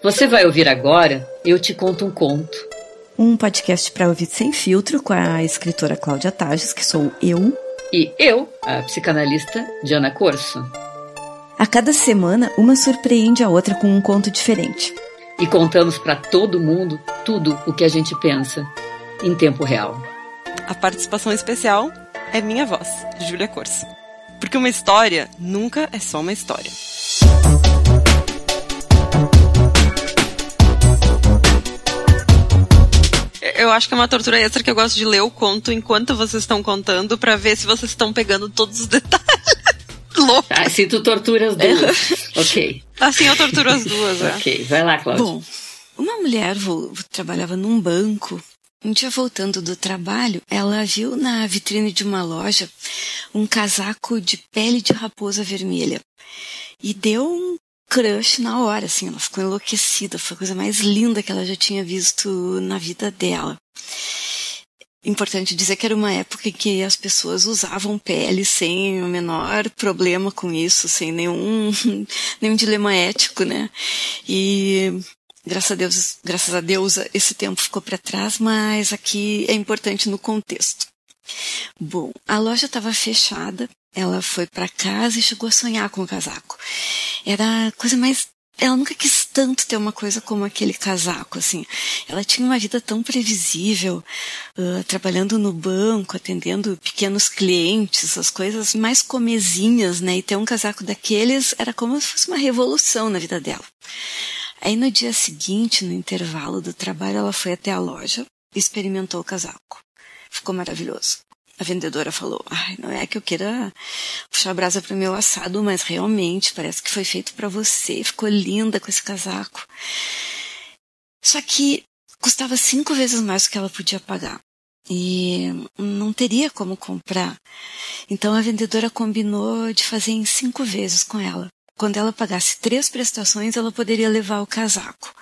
Você vai ouvir agora Eu Te Conto um Conto. Um podcast para ouvir sem filtro com a escritora Cláudia Tages, que sou eu. E eu, a psicanalista Diana Corso. A cada semana, uma surpreende a outra com um conto diferente. E contamos para todo mundo tudo o que a gente pensa, em tempo real. A participação especial é minha voz, Júlia Corso. Porque uma história nunca é só uma história. Eu acho que é uma tortura extra que eu gosto de ler o conto enquanto vocês estão contando para ver se vocês estão pegando todos os detalhes. Louco. Ah, se tu tortura as duas. ok. Assim eu torturo as duas, é. Ok, vai lá, Cláudia. Bom, uma mulher trabalhava num banco. Um dia voltando do trabalho, ela viu na vitrine de uma loja um casaco de pele de raposa vermelha. E deu um crush na hora, assim, ela ficou enlouquecida, foi a coisa mais linda que ela já tinha visto na vida dela. Importante dizer que era uma época em que as pessoas usavam pele sem o menor problema com isso, sem nenhum, nenhum dilema ético, né? E graças a Deus, graças a Deus esse tempo ficou para trás, mas aqui é importante no contexto. Bom, a loja estava fechada, ela foi para casa e chegou a sonhar com o casaco. Era a coisa mais ela nunca quis tanto ter uma coisa como aquele casaco, assim. Ela tinha uma vida tão previsível, uh, trabalhando no banco, atendendo pequenos clientes, as coisas mais comezinhas, né? E ter um casaco daqueles era como se fosse uma revolução na vida dela. Aí no dia seguinte, no intervalo do trabalho, ela foi até a loja e experimentou o casaco. Ficou maravilhoso. A vendedora falou: Ai, não é que eu queira puxar a brasa para o meu assado, mas realmente parece que foi feito para você. Ficou linda com esse casaco. Só que custava cinco vezes mais do que ela podia pagar. E não teria como comprar. Então a vendedora combinou de fazer em cinco vezes com ela. Quando ela pagasse três prestações, ela poderia levar o casaco.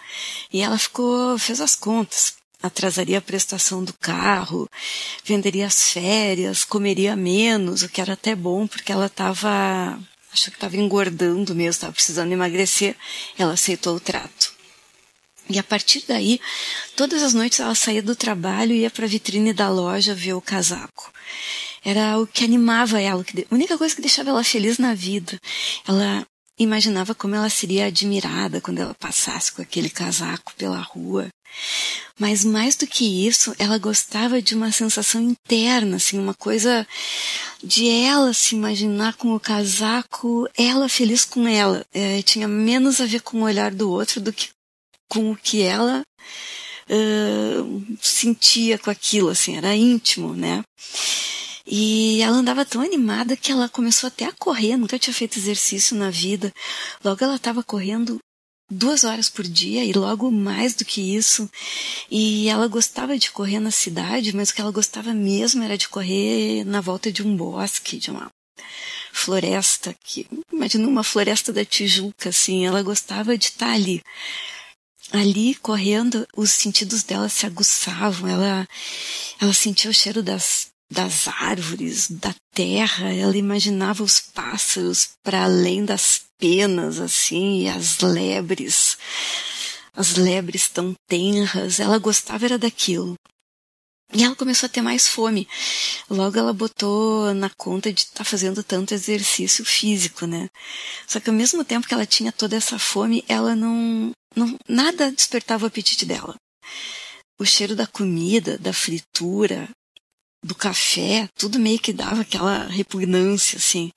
E ela ficou, fez as contas atrasaria a prestação do carro, venderia as férias, comeria menos, o que era até bom porque ela estava, acho que estava engordando mesmo, estava precisando emagrecer. Ela aceitou o trato. E a partir daí, todas as noites ela saía do trabalho e ia para a vitrine da loja ver o casaco. Era o que animava ela, a única coisa que deixava ela feliz na vida. Ela imaginava como ela seria admirada quando ela passasse com aquele casaco pela rua. Mas mais do que isso, ela gostava de uma sensação interna, assim, uma coisa de ela se imaginar com o casaco, ela feliz com ela. É, tinha menos a ver com o olhar do outro do que com o que ela uh, sentia com aquilo, assim, era íntimo, né? E ela andava tão animada que ela começou até a correr, nunca tinha feito exercício na vida. Logo ela estava correndo duas horas por dia e logo mais do que isso. E ela gostava de correr na cidade, mas o que ela gostava mesmo era de correr na volta de um bosque, de uma floresta, que imagina uma floresta da Tijuca, assim, ela gostava de estar ali. Ali, correndo, os sentidos dela se aguçavam, ela, ela sentia o cheiro das das árvores, da terra, ela imaginava os pássaros para além das penas, assim, e as lebres, as lebres tão tenras, ela gostava era daquilo. E ela começou a ter mais fome. Logo ela botou na conta de estar tá fazendo tanto exercício físico, né? Só que ao mesmo tempo que ela tinha toda essa fome, ela não, não nada despertava o apetite dela. O cheiro da comida, da fritura, do café, tudo meio que dava aquela repugnância, assim.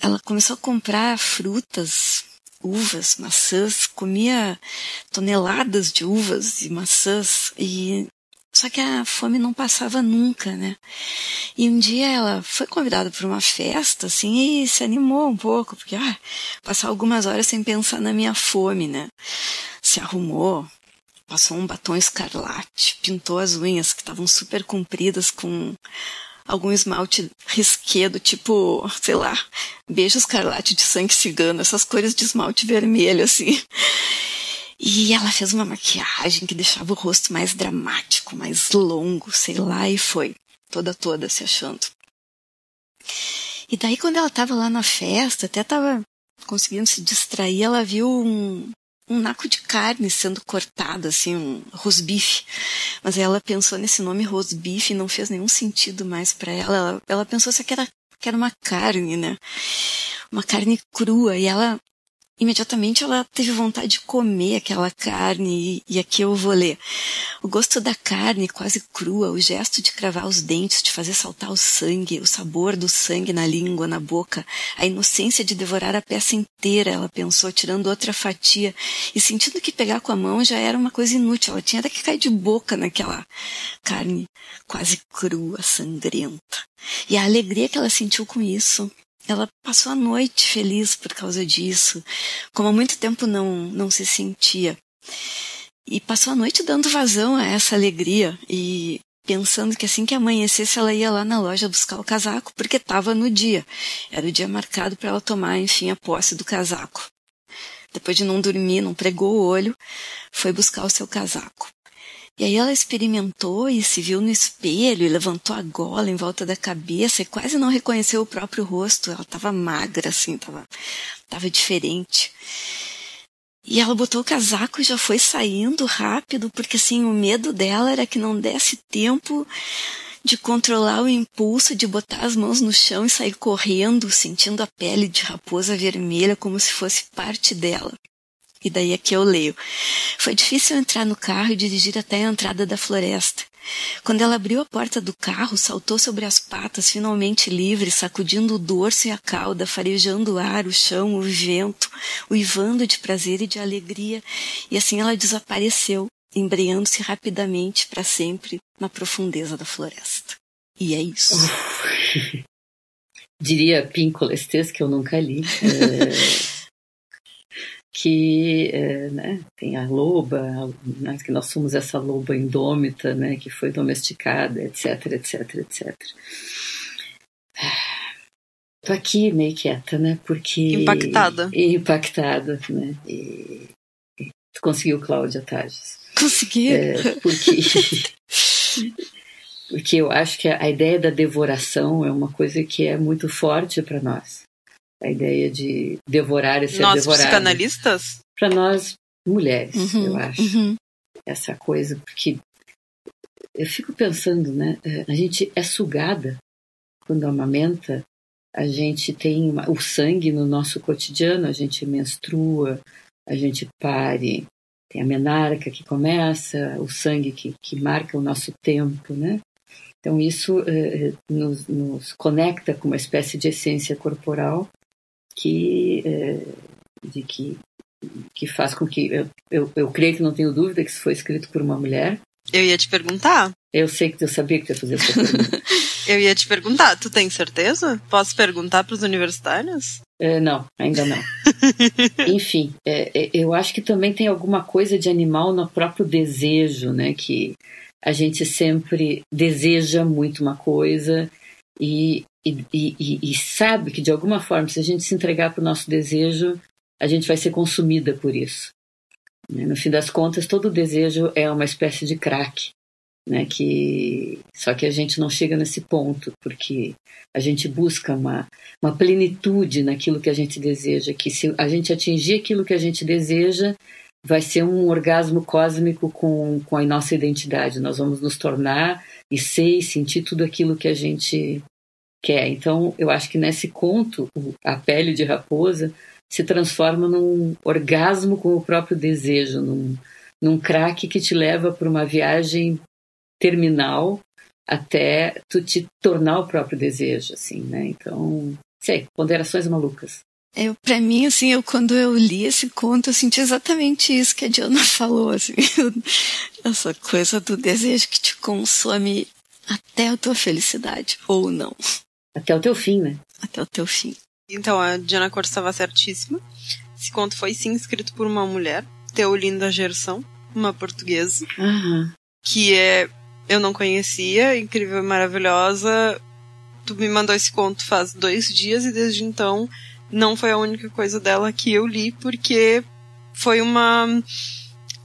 Ela começou a comprar frutas, uvas, maçãs, comia toneladas de uvas e maçãs e só que a fome não passava nunca, né? E um dia ela foi convidada para uma festa, assim, e se animou um pouco, porque, ah, passar algumas horas sem pensar na minha fome, né? Se arrumou, passou um batom escarlate, pintou as unhas que estavam super compridas com algum esmalte risquedo, tipo, sei lá, beijo escarlate de sangue cigano, essas cores de esmalte vermelho, assim. E ela fez uma maquiagem que deixava o rosto mais dramático, mais longo, sei lá, e foi. Toda, toda se achando. E daí, quando ela estava lá na festa, até estava conseguindo se distrair, ela viu um, um naco de carne sendo cortado, assim, um rosbife. Mas ela pensou nesse nome rosbife e não fez nenhum sentido mais para ela. ela. Ela pensou que era, que era uma carne, né? Uma carne crua. E ela imediatamente ela teve vontade de comer aquela carne, e, aqui eu vou ler. O gosto da carne quase crua, o gesto de cravar os dentes, de fazer saltar o sangue, o sabor do sangue na língua, na boca, a inocência de devorar a peça inteira, ela pensou, tirando outra fatia, e sentindo que pegar com a mão já era uma coisa inútil, ela tinha que cair de boca naquela carne quase crua, sangrenta. E a alegria que ela sentiu com isso, ela passou a noite feliz por causa disso, como há muito tempo não, não se sentia. E passou a noite dando vazão a essa alegria e pensando que assim que amanhecesse ela ia lá na loja buscar o casaco, porque estava no dia. Era o dia marcado para ela tomar, enfim, a posse do casaco. Depois de não dormir, não pregou o olho, foi buscar o seu casaco. E aí ela experimentou e se viu no espelho e levantou a gola em volta da cabeça e quase não reconheceu o próprio rosto. Ela estava magra, assim, estava tava diferente. E ela botou o casaco e já foi saindo rápido, porque assim, o medo dela era que não desse tempo de controlar o impulso de botar as mãos no chão e sair correndo, sentindo a pele de raposa vermelha como se fosse parte dela. E daí aqui eu leio. Foi difícil entrar no carro e dirigir até a entrada da floresta. Quando ela abriu a porta do carro, saltou sobre as patas, finalmente livre, sacudindo o dorso e a cauda, farejando o ar, o chão, o vento, uivando de prazer e de alegria, e assim ela desapareceu, embreando-se rapidamente para sempre na profundeza da floresta. E é isso. Diria Pincolestes, que eu nunca li. É que é, né, tem a loba, né, que nós somos essa loba indômita, né, que foi domesticada, etc, etc, etc. Tô aqui meio quieta, né, porque... Impactada. Impactada, né, e, e conseguiu, Cláudia Tages. Consegui. É, porque... porque eu acho que a ideia da devoração é uma coisa que é muito forte para nós a ideia de devorar e ser nós, devorado. Nós, psicanalistas? Para nós, mulheres, uhum, eu acho. Uhum. Essa coisa, porque eu fico pensando, né? Eh, a gente é sugada quando amamenta, a gente tem uma, o sangue no nosso cotidiano, a gente menstrua, a gente pare, tem a menarca que começa, o sangue que, que marca o nosso tempo, né? Então isso eh, nos, nos, conecta com uma espécie de essência corporal que, é, de que, que faz com que. Eu, eu, eu creio que não tenho dúvida que isso foi escrito por uma mulher. Eu ia te perguntar. Eu sei que eu sabia que tu ia fazer essa pergunta. eu ia te perguntar, tu tem certeza? Posso perguntar para os universitários? É, não, ainda não. Enfim, é, é, eu acho que também tem alguma coisa de animal no próprio desejo, né? Que a gente sempre deseja muito uma coisa e e, e, e, sabe que de alguma forma, se a gente se entregar para o nosso desejo, a gente vai ser consumida por isso. Né? No fim das contas, todo desejo é uma espécie de crack, né? Que só que a gente não chega nesse ponto porque a gente busca uma, uma plenitude naquilo que a gente deseja, que se a gente atingir aquilo que a gente deseja, vai ser um orgasmo cósmico com, com a nossa identidade. Nós vamos nos tornar e ser e sentir tudo aquilo que a gente quer. Então, eu acho que nesse conto, a pele de raposa se transforma num orgasmo com o próprio desejo, num, num craque que te leva para uma viagem terminal até tu te tornar o próprio desejo, assim, né? Então, sei, ponderações malucas. Eu, para mim, assim, eu quando eu li esse conto, eu senti exatamente isso que a Diana falou, assim, essa coisa do desejo que te consome até a tua felicidade, ou não. Até o teu fim, né? Até o teu fim. Então, a Diana Corte estava certíssima. Esse conto foi sim escrito por uma mulher, Teolinda Gerson, uma portuguesa, uhum. que é eu não conhecia, incrível e maravilhosa. Tu me mandou esse conto faz dois dias e desde então não foi a única coisa dela que eu li, porque foi uma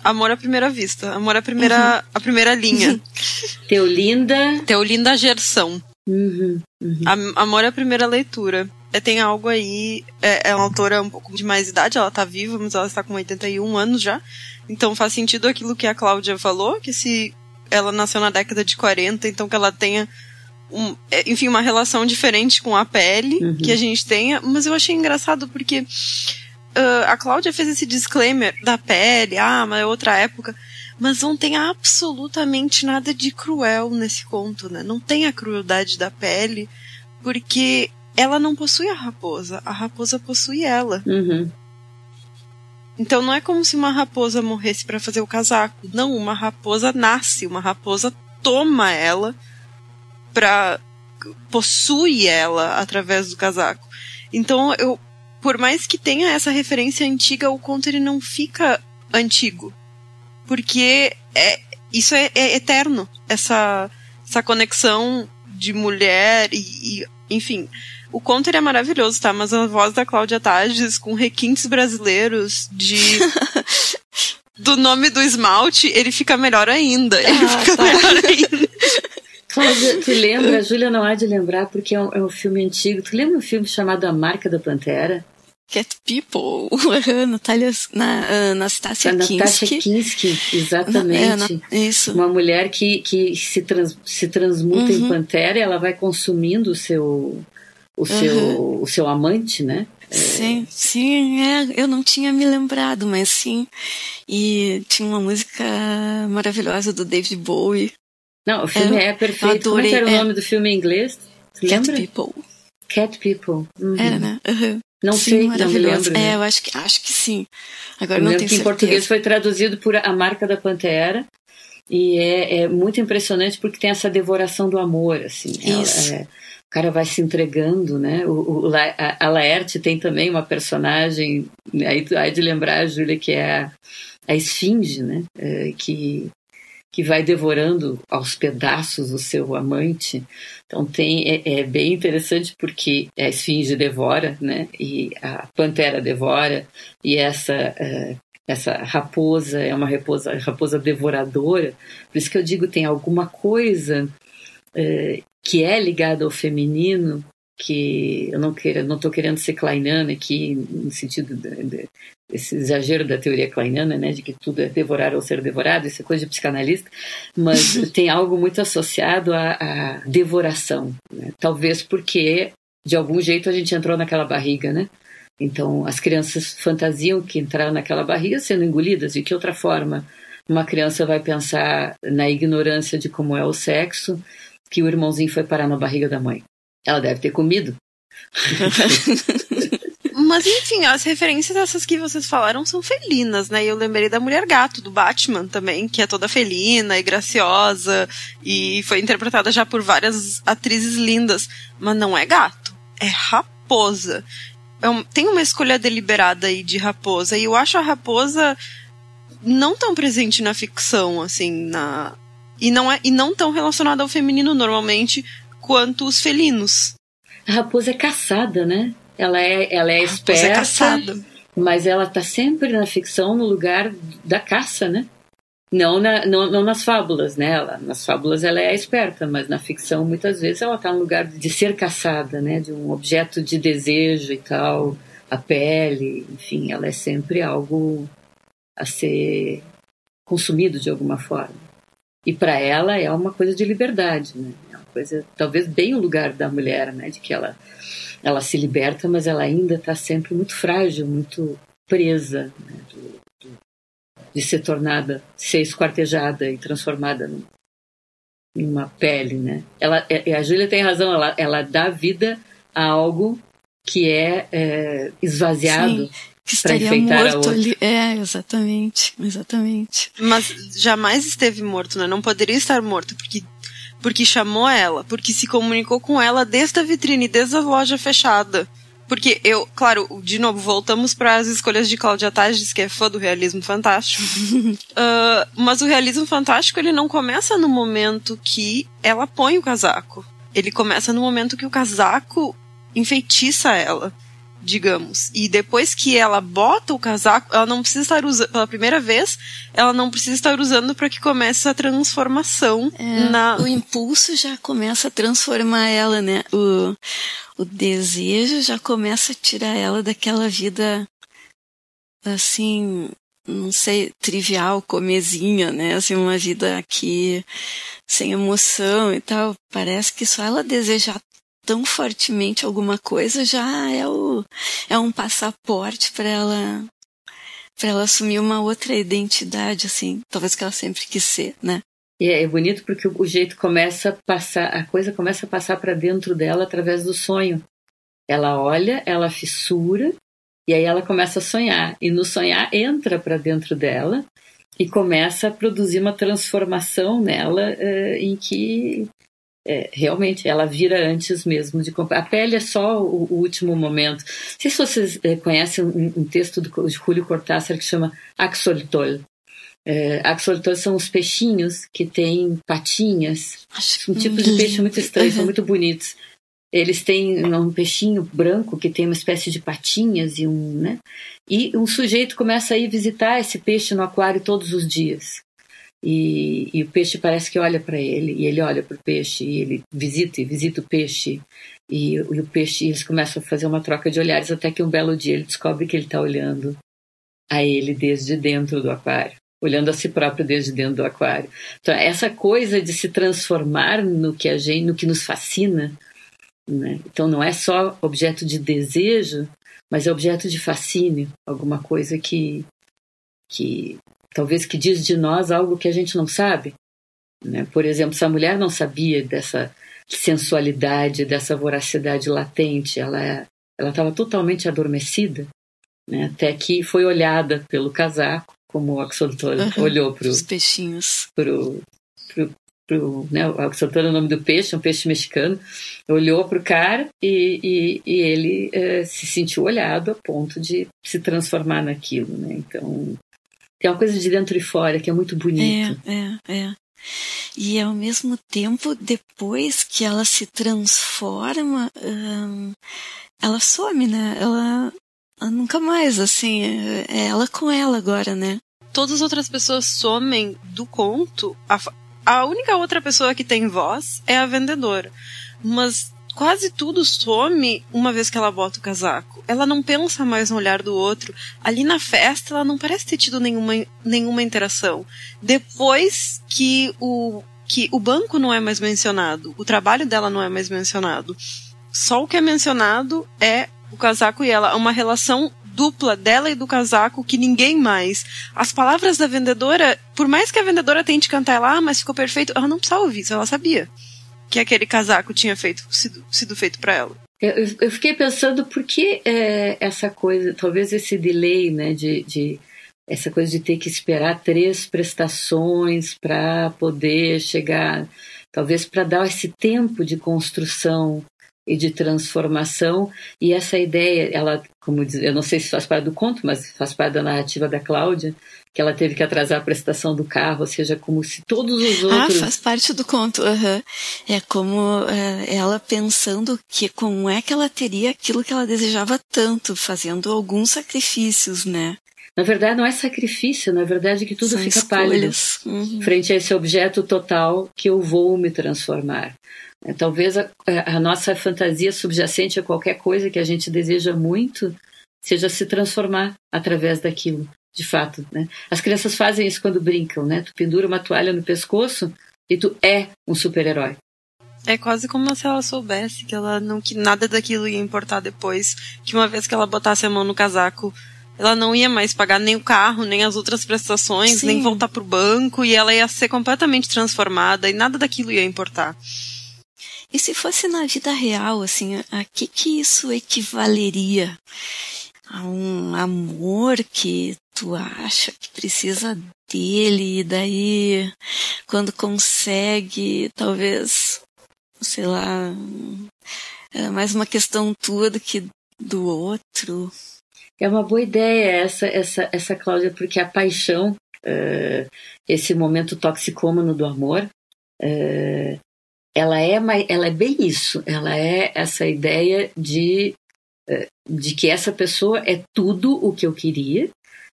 amor à primeira vista, amor à primeira, uhum. à primeira linha. Teolinda. Teolinda Gerson. Uhum, uhum. Amor à primeira leitura. é, tem algo aí. É, é uma autora um pouco de mais idade, ela tá viva, mas ela está com 81 anos já. Então faz sentido aquilo que a Cláudia falou, que se ela nasceu na década de 40, então que ela tenha um, é, enfim, uma relação diferente com a pele uhum. que a gente tenha, mas eu achei engraçado porque uh, a Cláudia fez esse disclaimer da pele, ah, mas é outra época, mas não tem absolutamente nada de cruel nesse conto, né? Não tem a crueldade da pele, porque ela não possui a raposa, a raposa possui ela. Uhum. Então não é como se uma raposa morresse para fazer o casaco. Não, uma raposa nasce, uma raposa toma ela para possui ela através do casaco. Então eu, por mais que tenha essa referência antiga, o conto ele não fica antigo, porque é isso é, é eterno essa essa conexão de mulher e, e enfim o conto é maravilhoso, tá? Mas a voz da Cláudia Tages com requintes brasileiros de. do nome do esmalte, ele fica melhor ainda. Ele ah, fica tá. melhor ainda. Cláudia, tu lembra? A Júlia não há de lembrar porque é um, é um filme antigo. Tu lembra um filme chamado A Marca da Pantera? Cat People, Natália, na, Anastácia Natasha Kinski. Kinski, exatamente. É, isso. Uma mulher que, que se, trans, se transmuta uhum. em pantera, ela vai consumindo o seu, o seu, uhum. o seu amante, né? Sim, sim, é, eu não tinha me lembrado, mas sim. E tinha uma música maravilhosa do David Bowie. Não, o filme é, é perfeito. Adorei, Como é era o é. nome do filme em inglês? Cat? People. Cat People. Uhum. Era, né? Uhum. Não sim, sei, não me lembro. Né? É, eu acho que, acho que sim. Agora eu não tenho que certeza. em português foi traduzido por A Marca da Pantera. E é, é muito impressionante porque tem essa devoração do amor, assim. Isso. Ela, é, o cara vai se entregando, né? O, o a, a Laerte tem também uma personagem, aí tu de lembrar, Júlia, que é a, a Esfinge, né? É, que, que vai devorando aos pedaços o seu amante. Então tem é, é, bem interessante porque a esfinge devora, né? E a pantera devora e essa é, essa raposa é uma raposa raposa devoradora. Por isso que eu digo tem alguma coisa é, que é ligada ao feminino, que eu não quero, não estou querendo ser kleinana aqui no sentido de, de, desse exagero da teoria kleinana, né, de que tudo é devorar ou ser devorado, isso é coisa de psicanalista, mas tem algo muito associado à, à devoração, né? talvez porque de algum jeito a gente entrou naquela barriga, né? Então as crianças fantasiam que entraram naquela barriga sendo engolidas, de que outra forma uma criança vai pensar na ignorância de como é o sexo, que o irmãozinho foi parar na barriga da mãe. Ela deve ter comido. Mas enfim, as referências dessas que vocês falaram são felinas, né? E eu lembrei da Mulher Gato, do Batman também, que é toda felina e graciosa e foi interpretada já por várias atrizes lindas. Mas não é gato, é raposa. É um, tem uma escolha deliberada aí de raposa, e eu acho a raposa não tão presente na ficção, assim, na, e não, é, e não tão relacionada ao feminino normalmente quanto os felinos. A raposa é caçada, né? Ela é, ela é a esperta, é caçada. mas ela está sempre na ficção no lugar da caça, né? Não, na, não, não, nas fábulas, né? Ela, nas fábulas ela é esperta, mas na ficção muitas vezes ela está no lugar de ser caçada, né? De um objeto de desejo e tal, a pele, enfim, ela é sempre algo a ser consumido de alguma forma. E para ela é uma coisa de liberdade, né? É coisa, talvez bem o lugar da mulher, né? De que ela, ela se liberta, mas ela ainda está sempre muito frágil, muito presa, né? do, do, de ser tornada, ser esquartejada e transformada num, numa pele, né? Ela, é, a Júlia tem razão, ela, ela dá vida a algo que é, é esvaziado. Sim que estaria morto ali. É, exatamente, exatamente. Mas jamais esteve morto, né? Não poderia estar morto, porque porque chamou ela, porque se comunicou com ela desde a vitrine, desde a loja fechada. Porque eu, claro, de novo, voltamos para as escolhas de Cláudia Tages, que é fã do realismo fantástico. uh, mas o realismo fantástico, ele não começa no momento que ela põe o casaco. Ele começa no momento que o casaco enfeitiça ela digamos. E depois que ela bota o casaco, ela não precisa estar usando, pela primeira vez, ela não precisa estar usando para que comece a transformação é, na. O impulso já começa a transformar ela, né? O, o desejo já começa a tirar ela daquela vida assim, não sei, trivial, comezinha, né? Assim, uma vida aqui sem emoção e tal. Parece que só ela desejar tão fortemente alguma coisa já é o é um passaporte para ela para ela assumir uma outra identidade assim talvez que ela sempre quis ser né? E é bonito porque o jeito começa a passar a coisa começa a passar para dentro dela através do sonho. Ela olha ela fissura e aí ela começa a sonhar. E no sonhar entra para dentro dela e começa a produzir uma transformação nela uh, em que é, realmente, ela vira antes mesmo de comprar. A pele é só o, o último momento. Não sei se vocês é, conhecem um, um, texto do, de Julio Cortázar que chama Axolotl. É, axolotl são os peixinhos que têm patinhas. Acho um tipo de peixe muito estranho, uhum. são muito bonitos. Eles têm um peixinho branco que tem uma espécie de patinhas e um, né? E um sujeito começa a ir visitar esse peixe no aquário todos os dias. E, e o peixe parece que olha para ele, e ele olha para o peixe, e ele visita e visita o peixe, e, e o peixe, e eles começam a fazer uma troca de olhares, até que um belo dia ele descobre que ele está olhando a ele desde dentro do aquário, olhando a si próprio desde dentro do aquário. Então, essa coisa de se transformar no que a gente, no que nos fascina, né? então não é só objeto de desejo, mas é objeto de fascínio, alguma coisa que que talvez que diz de nós algo que a gente não sabe. Né? Por exemplo, se a mulher não sabia dessa sensualidade, dessa voracidade latente, ela estava totalmente adormecida, né? até que foi olhada pelo casaco, como o Axolotl uhum, olhou para os peixinhos. Pro, pro, pro, né? O Axolotl é o nome do peixe, é um peixe mexicano. Olhou para o cara e, e, e ele eh, se sentiu olhado a ponto de se transformar naquilo. Né? Então, tem uma coisa de dentro e fora que é muito bonito. É, é, é. E ao mesmo tempo, depois que ela se transforma, hum, ela some, né? Ela, ela, nunca mais, assim, é, é ela com ela agora, né? Todas as outras pessoas somem do conto. A, a única outra pessoa que tem voz é a vendedora. Mas quase tudo some uma vez que ela bota o casaco. Ela não pensa mais no olhar do outro. Ali na festa, ela não parece ter tido nenhuma, nenhuma interação. Depois que o, que o banco não é mais mencionado, o trabalho dela não é mais mencionado. Só o que é mencionado é o casaco e ela. Uma relação dupla dela e do casaco que ninguém mais. As palavras da vendedora, por mais que a vendedora tente cantar ela, ah, mas ficou perfeito, ela não precisava ouvir isso, ela sabia que aquele casaco tinha feito, sido, sido feito para ela. Eu, eu, fiquei pensando por que é, essa coisa, talvez esse delay, né, de, de essa coisa de ter que esperar três prestações para poder chegar, talvez para dar esse tempo de construção e de transformação e essa ideia, ela, como diz, eu não sei se faz parte do conto, mas faz parte da narrativa da Cláudia, que ela teve que atrasar a prestação do carro, ou seja, como se todos os ah, outros. Ah, faz parte do conto. Uhum. É como é, ela pensando que como é que ela teria aquilo que ela desejava tanto, fazendo alguns sacrifícios, né? Na verdade, não é sacrifício, na verdade, que tudo São fica escolhas. pálido uhum. frente a esse objeto total que eu vou me transformar. Talvez a, a nossa fantasia subjacente a qualquer coisa que a gente deseja muito seja se transformar através daquilo de fato, né? As crianças fazem isso quando brincam, né? Tu pendura uma toalha no pescoço e tu é um super-herói. É quase como se ela soubesse que ela não que nada daquilo ia importar depois, que uma vez que ela botasse a mão no casaco, ela não ia mais pagar nem o carro, nem as outras prestações, Sim. nem voltar pro banco e ela ia ser completamente transformada e nada daquilo ia importar. E se fosse na vida real, assim, a que que isso equivaleria? A um amor que tu acha que precisa dele, e daí quando consegue, talvez, sei lá, é mais uma questão tua do que do outro. É uma boa ideia essa, essa, essa Cláudia, porque a paixão, uh, esse momento toxicômano do amor, uh, ela é, ela é bem isso. Ela é essa ideia de uh, de que essa pessoa é tudo o que eu queria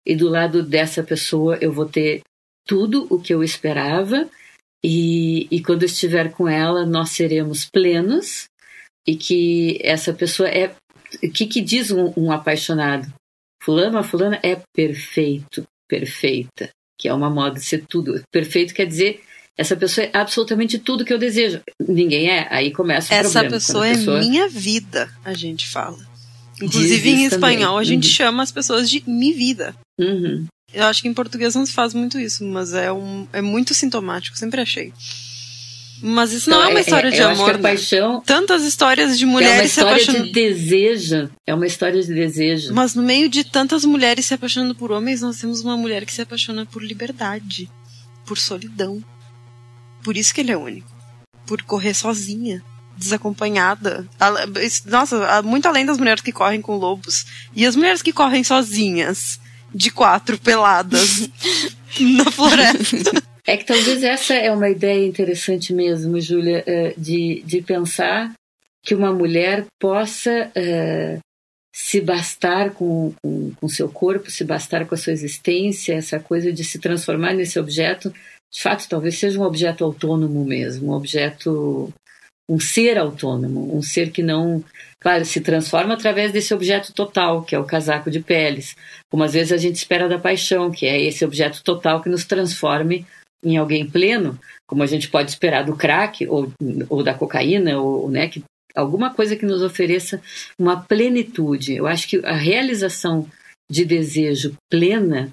e do lado dessa pessoa eu vou ter tudo o que eu esperava e, e quando eu estiver com ela nós seremos plenos e que essa pessoa é o que, que diz um, um apaixonado fulano fulana é perfeito perfeita que é uma moda de ser tudo perfeito quer dizer essa pessoa é absolutamente tudo que eu desejo. Ninguém é. Aí começa o Essa problema. pessoa, pessoa é minha vida, a gente fala. Inclusive em espanhol também. a gente uhum. chama as pessoas de mi vida. Uhum. Eu acho que em português não se faz muito isso, mas é, um, é muito sintomático, sempre achei. Mas isso não, não é uma é, história é, de amor. Né? paixão. Tantas histórias de mulheres é uma história se apaixonando. de desejo. É uma história de desejo. Mas no meio de tantas mulheres se apaixonando por homens, nós temos uma mulher que se apaixona por liberdade, por solidão. Por isso que ele é único. Por correr sozinha, desacompanhada. Nossa, muito além das mulheres que correm com lobos. E as mulheres que correm sozinhas, de quatro peladas, na floresta. É que talvez essa é uma ideia interessante mesmo, Júlia, eh, de, de pensar que uma mulher possa uh, se bastar com, com, com seu corpo, se bastar com a sua existência, essa coisa de se transformar nesse objeto de fato, talvez seja um objeto autônomo mesmo, um objeto, um ser autônomo, um ser que não, claro, se transforma através desse objeto total, que é o casaco de peles, como às vezes a gente espera da paixão, que é esse objeto total que nos transforme em alguém pleno, como a gente pode esperar do crack ou, ou da cocaína, ou, né, que, alguma coisa que nos ofereça uma plenitude. Eu acho que a realização de desejo plena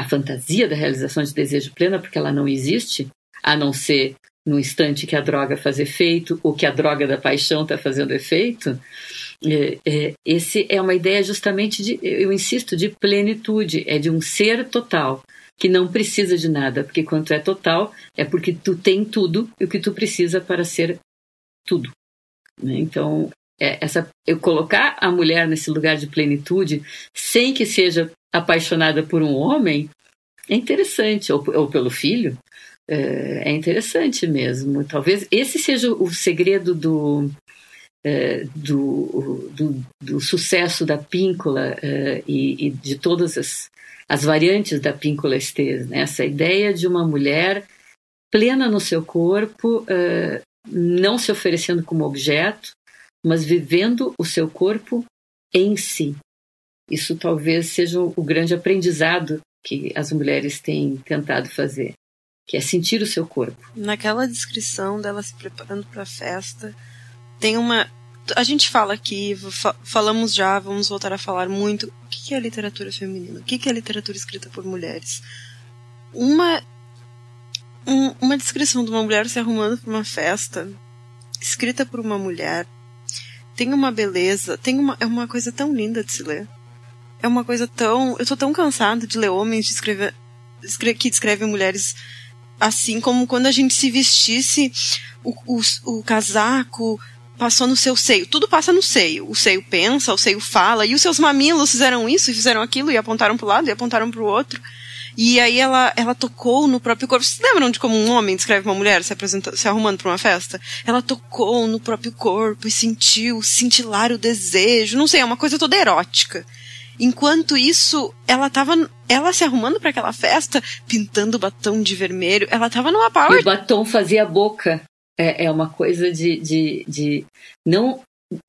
a fantasia da realização de desejo plena, porque ela não existe, a não ser no instante que a droga faz efeito ou que a droga da paixão está fazendo efeito. É, é, esse é uma ideia justamente de, eu insisto, de plenitude, é de um ser total que não precisa de nada, porque quando é total é porque tu tem tudo e o que tu precisa para ser tudo. Né? Então é, essa, eu colocar a mulher nesse lugar de plenitude sem que seja apaixonada por um homem é interessante, ou, ou pelo filho, é, é, interessante mesmo. Talvez esse seja o segredo do, é, do, do, do, sucesso da píncola é, e, e, de todas as, as variantes da píncola estes, né? essa ideia de uma mulher plena no seu corpo, é, não se oferecendo como objeto, mas vivendo o seu corpo em si. Isso talvez seja o grande aprendizado que as mulheres têm tentado fazer, que é sentir o seu corpo. Naquela descrição dela se preparando para a festa, tem uma. A gente fala aqui, falamos já, vamos voltar a falar muito. O que é literatura feminina? O que é literatura escrita por mulheres? Uma um, uma descrição de uma mulher se arrumando para uma festa, escrita por uma mulher, tem uma beleza, tem uma, é uma coisa tão linda de se ler é uma coisa tão. Eu tô tão cansada de ler homens de escrever, que descrevem mulheres assim como quando a gente se vestisse o, o, o casaco passou no seu seio. Tudo passa no seio. O seio pensa, o seio fala, e os seus mamilos fizeram isso e fizeram aquilo, e apontaram para o lado e apontaram para o outro. E aí ela, ela tocou no próprio corpo. Vocês lembram de como um homem descreve uma mulher se, se arrumando para uma festa? Ela tocou no próprio corpo e sentiu cintilar o desejo. Não sei, é uma coisa toda erótica. Enquanto isso, ela tava ela se arrumando para aquela festa, pintando o batom de vermelho. Ela tava numa power. E o batom fazia a boca. É, é uma coisa de, de, de não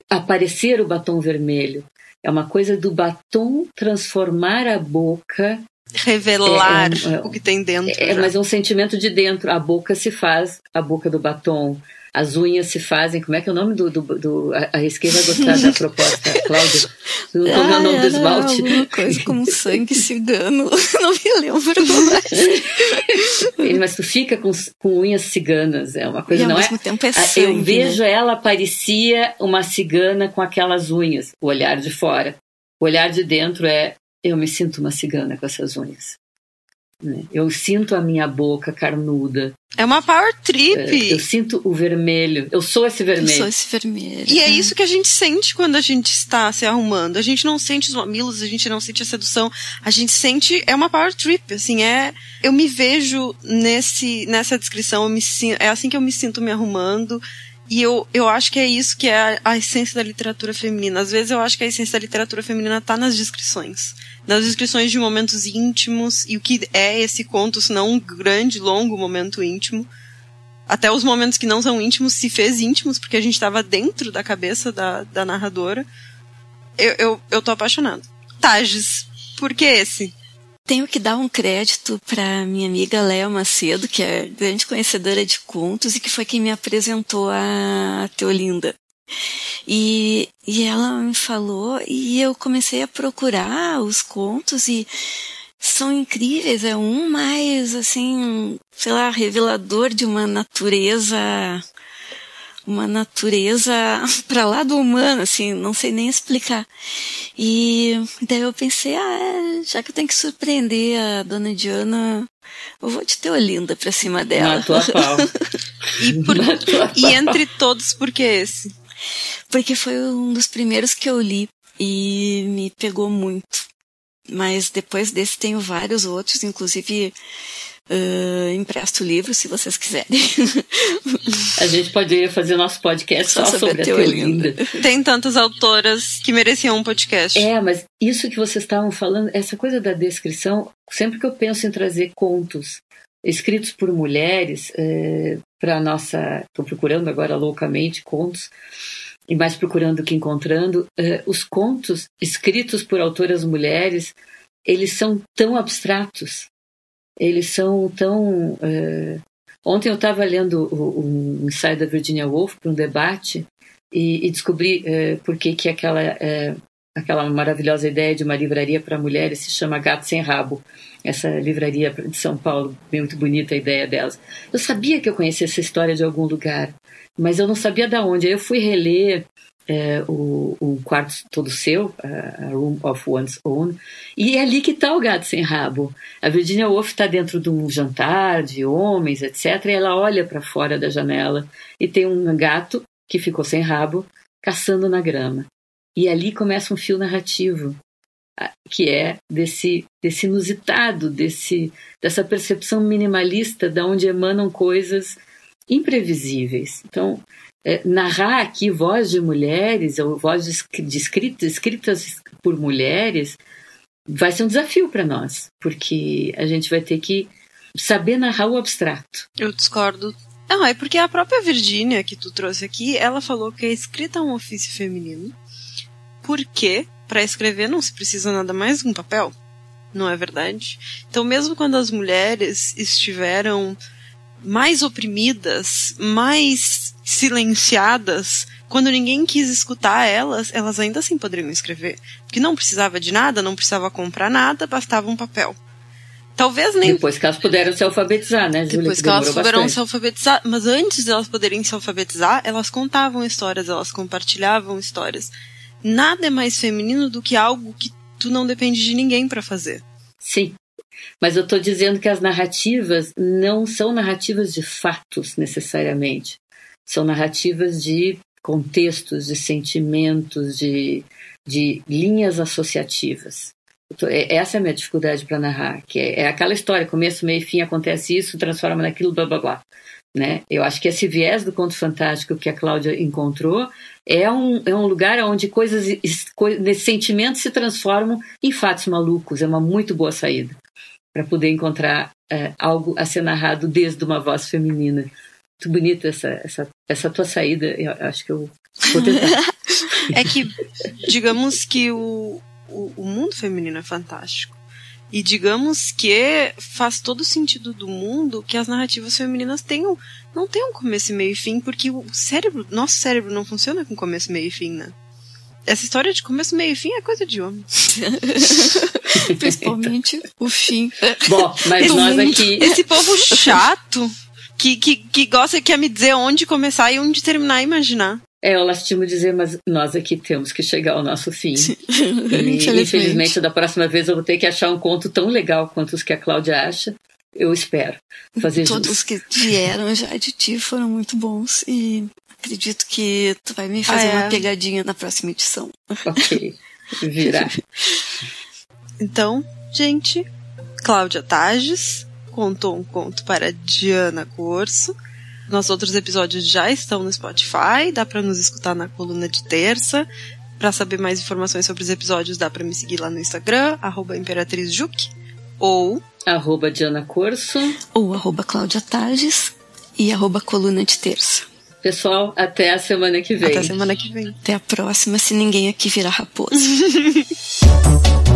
aparecer o batom vermelho. É uma coisa do batom transformar a boca. Revelar é, é, o que tem dentro. É, mas é um sentimento de dentro. A boca se faz, a boca do batom as unhas se fazem. Como é que é o nome do. do, do a, a Risquei vai gostar da proposta, Cláudia. Como é o nome do esmalte? Alguma coisa como sangue cigano. Não me lembro mais. Mas tu fica com, com unhas ciganas. É uma coisa, e não é? Tempo é sangue, Eu vejo né? ela parecia uma cigana com aquelas unhas. O olhar de fora. O olhar de dentro é. Eu me sinto uma cigana com essas unhas. Né? Eu sinto a minha boca carnuda. É uma power trip. É, eu sinto o vermelho. Eu sou esse vermelho. Eu sou esse vermelho. E é isso que a gente sente quando a gente está se arrumando. A gente não sente os mamilos, a gente não sente a sedução. A gente sente. É uma power trip. Assim, é. Eu me vejo nesse, nessa descrição. Eu me, é assim que eu me sinto me arrumando. E eu, eu acho que é isso que é a, a, essência da literatura feminina. Às vezes eu acho que a essência da literatura feminina está nas descrições. Nas descrições de momentos íntimos e o que é esse conto, se não um grande, longo momento íntimo. Até os momentos que não são íntimos se fez íntimos, porque a gente estava dentro da cabeça da, da narradora. Eu, eu, eu tô apaixonado. Tages, por que esse? Tenho que dar um crédito para minha amiga Léa Macedo, que é grande conhecedora de contos e que foi quem me apresentou a Teolinda. E, e ela me falou e eu comecei a procurar os contos e são incríveis. É um mais, assim, sei lá, revelador de uma natureza uma natureza para lá do humano, assim, não sei nem explicar. E daí eu pensei, ah, é, já que eu tenho que surpreender a dona Diana, eu vou de Teolinda pra cima dela. Na tua pau. e, por, e entre todos, por que esse? Porque foi um dos primeiros que eu li e me pegou muito. Mas depois desse tenho vários outros, inclusive Uh, empresto o livro se vocês quiserem. A gente poderia fazer nosso podcast só, só sobre, sobre a Teolinda. Tem tantas autoras que mereciam um podcast. É, mas isso que vocês estavam falando, essa coisa da descrição, sempre que eu penso em trazer contos escritos por mulheres é, para nossa. Estou procurando agora loucamente contos e mais procurando que encontrando. É, os contos escritos por autoras mulheres, eles são tão abstratos eles são tão. É... Ontem eu estava lendo um ensaio da Virginia Woolf para um debate e, e descobri é, por que, que aquela, é, aquela maravilhosa ideia de uma livraria para mulheres se chama Gato Sem Rabo. Essa livraria de São Paulo, muito bonita a ideia delas. Eu sabia que eu conhecia essa história de algum lugar, mas eu não sabia de onde. Aí eu fui reler é, o, o, quarto todo seu, a, a, Room of One's Own, e é ali que está o gato sem rabo. A Virginia Woolf está dentro de um jantar de homens, etc., e ela olha para fora da janela e tem um gato que ficou sem rabo caçando na grama. E ali começa um fio narrativo que é desse, desse inusitado, desse, dessa percepção minimalista da onde emanam coisas imprevisíveis. Então, é, narrar aqui voz de mulheres ou vozes de escritas, escritas por mulheres vai ser um desafio para nós, porque a gente vai ter que saber narrar o abstrato. Eu discordo. Não, é porque a própria Virgínia que tu trouxe aqui, ela falou que a escrita é um ofício feminino, porque para escrever não se precisa nada mais que um papel, não é verdade? Então, mesmo quando as mulheres estiveram mais oprimidas, mais silenciadas, quando ninguém quis escutar elas, elas ainda assim poderiam escrever. Porque não precisava de nada, não precisava comprar nada, bastava um papel. Talvez nem. Depois que elas puderam se alfabetizar, né, Júlia? Depois que, que elas puderam se alfabetizar. Mas antes de elas poderem se alfabetizar, elas contavam histórias, elas compartilhavam histórias. Nada é mais feminino do que algo que tu não depende de ninguém para fazer. Sim. Mas eu estou dizendo que as narrativas não são narrativas de fatos necessariamente. São narrativas de contextos, de sentimentos, de, de linhas associativas. É, essa é a minha dificuldade para narrar, que é, é, aquela história, começo, meio e fim, acontece isso, transforma naquilo, blá blá blá. Né? Eu acho que esse viés do conto fantástico que a Cláudia encontrou é um, é um lugar onde coisas, sentimentos se transformam em fatos malucos. É uma muito boa saída para poder encontrar é, algo a ser narrado desde uma voz feminina. Muito bonita essa, essa, essa tua saída, eu acho que eu vou tentar. é que, digamos que o, o, o mundo feminino é fantástico. E digamos que faz todo sentido do mundo que as narrativas femininas tenham, não tenham começo, meio e fim, porque o cérebro, nosso cérebro não funciona com começo, meio e fim, né? Essa história de começo, meio e fim é coisa de homem. Principalmente o fim. Bom, mas esse, nós aqui. Esse povo chato que, que, que gosta e quer me dizer onde começar e onde terminar e imaginar. É, eu lastimo dizer, mas nós aqui temos que chegar ao nosso fim. E, infelizmente, da próxima vez eu vou ter que achar um conto tão legal quanto os que a Cláudia acha. Eu espero fazer Todos os que vieram já de ti foram muito bons e acredito que tu vai me fazer ah, é. uma pegadinha na próxima edição. Ok, virá. então, gente, Cláudia Tages contou um conto para Diana Corso. Nossos outros episódios já estão no Spotify, dá para nos escutar na coluna de terça. Para saber mais informações sobre os episódios, dá para me seguir lá no Instagram, @imperatrizjuk ou arroba Diana Corso ou arroba Cláudia Tages e arroba coluna de terça. Pessoal, até a semana que vem. Até a semana que vem. Até a próxima, se ninguém aqui virar raposa.